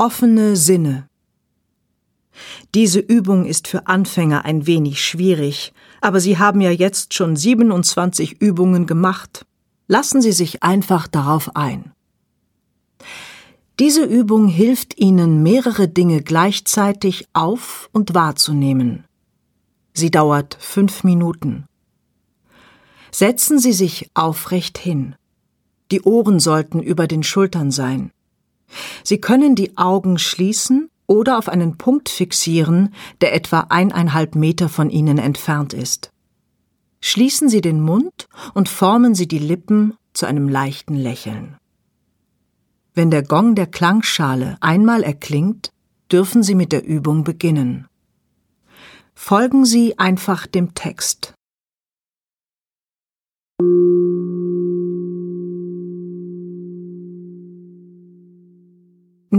Offene Sinne. Diese Übung ist für Anfänger ein wenig schwierig, aber Sie haben ja jetzt schon 27 Übungen gemacht. Lassen Sie sich einfach darauf ein. Diese Übung hilft Ihnen, mehrere Dinge gleichzeitig auf und wahrzunehmen. Sie dauert fünf Minuten. Setzen Sie sich aufrecht hin. Die Ohren sollten über den Schultern sein. Sie können die Augen schließen oder auf einen Punkt fixieren, der etwa eineinhalb Meter von Ihnen entfernt ist. Schließen Sie den Mund und formen Sie die Lippen zu einem leichten Lächeln. Wenn der Gong der Klangschale einmal erklingt, dürfen Sie mit der Übung beginnen. Folgen Sie einfach dem Text.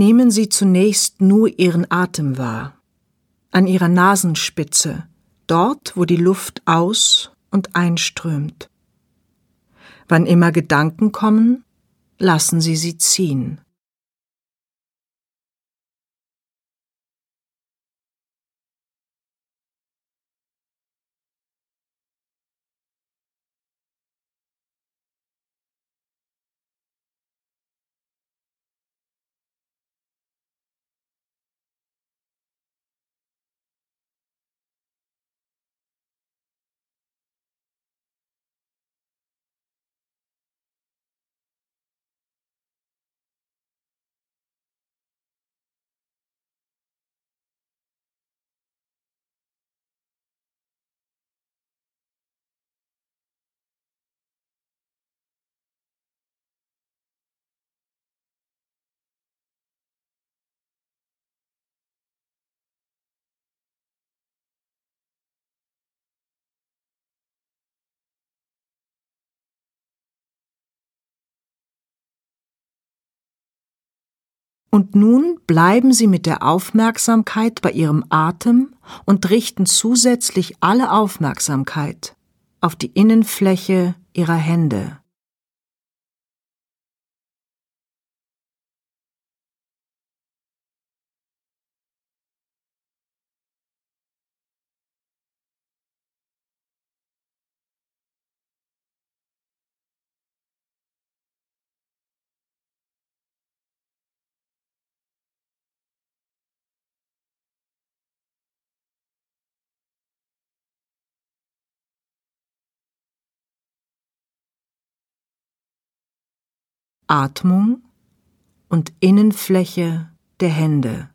Nehmen Sie zunächst nur Ihren Atem wahr, an Ihrer Nasenspitze, dort, wo die Luft aus und einströmt. Wann immer Gedanken kommen, lassen Sie sie ziehen. Und nun bleiben Sie mit der Aufmerksamkeit bei Ihrem Atem und richten zusätzlich alle Aufmerksamkeit auf die Innenfläche Ihrer Hände. Atmung und Innenfläche der Hände.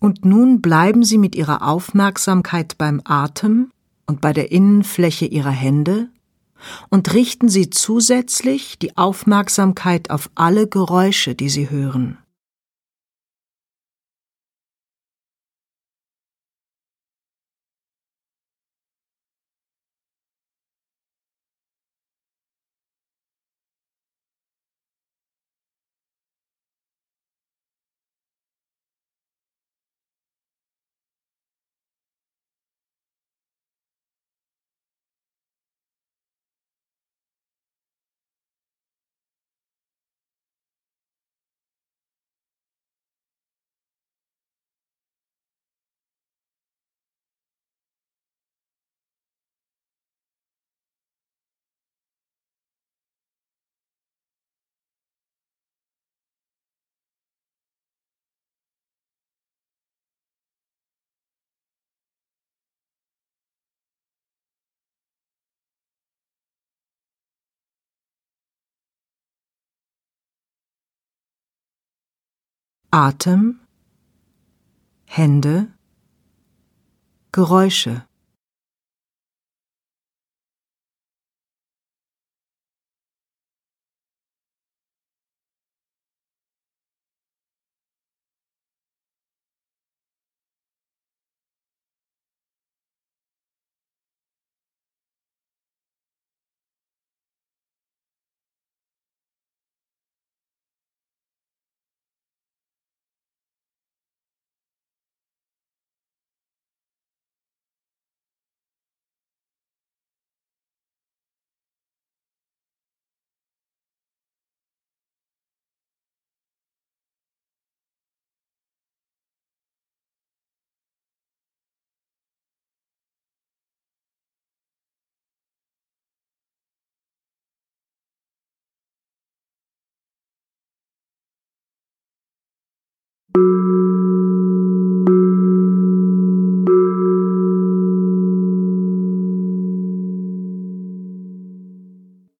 Und nun bleiben Sie mit Ihrer Aufmerksamkeit beim Atem und bei der Innenfläche Ihrer Hände und richten Sie zusätzlich die Aufmerksamkeit auf alle Geräusche, die Sie hören. Atem, Hände, Geräusche. Música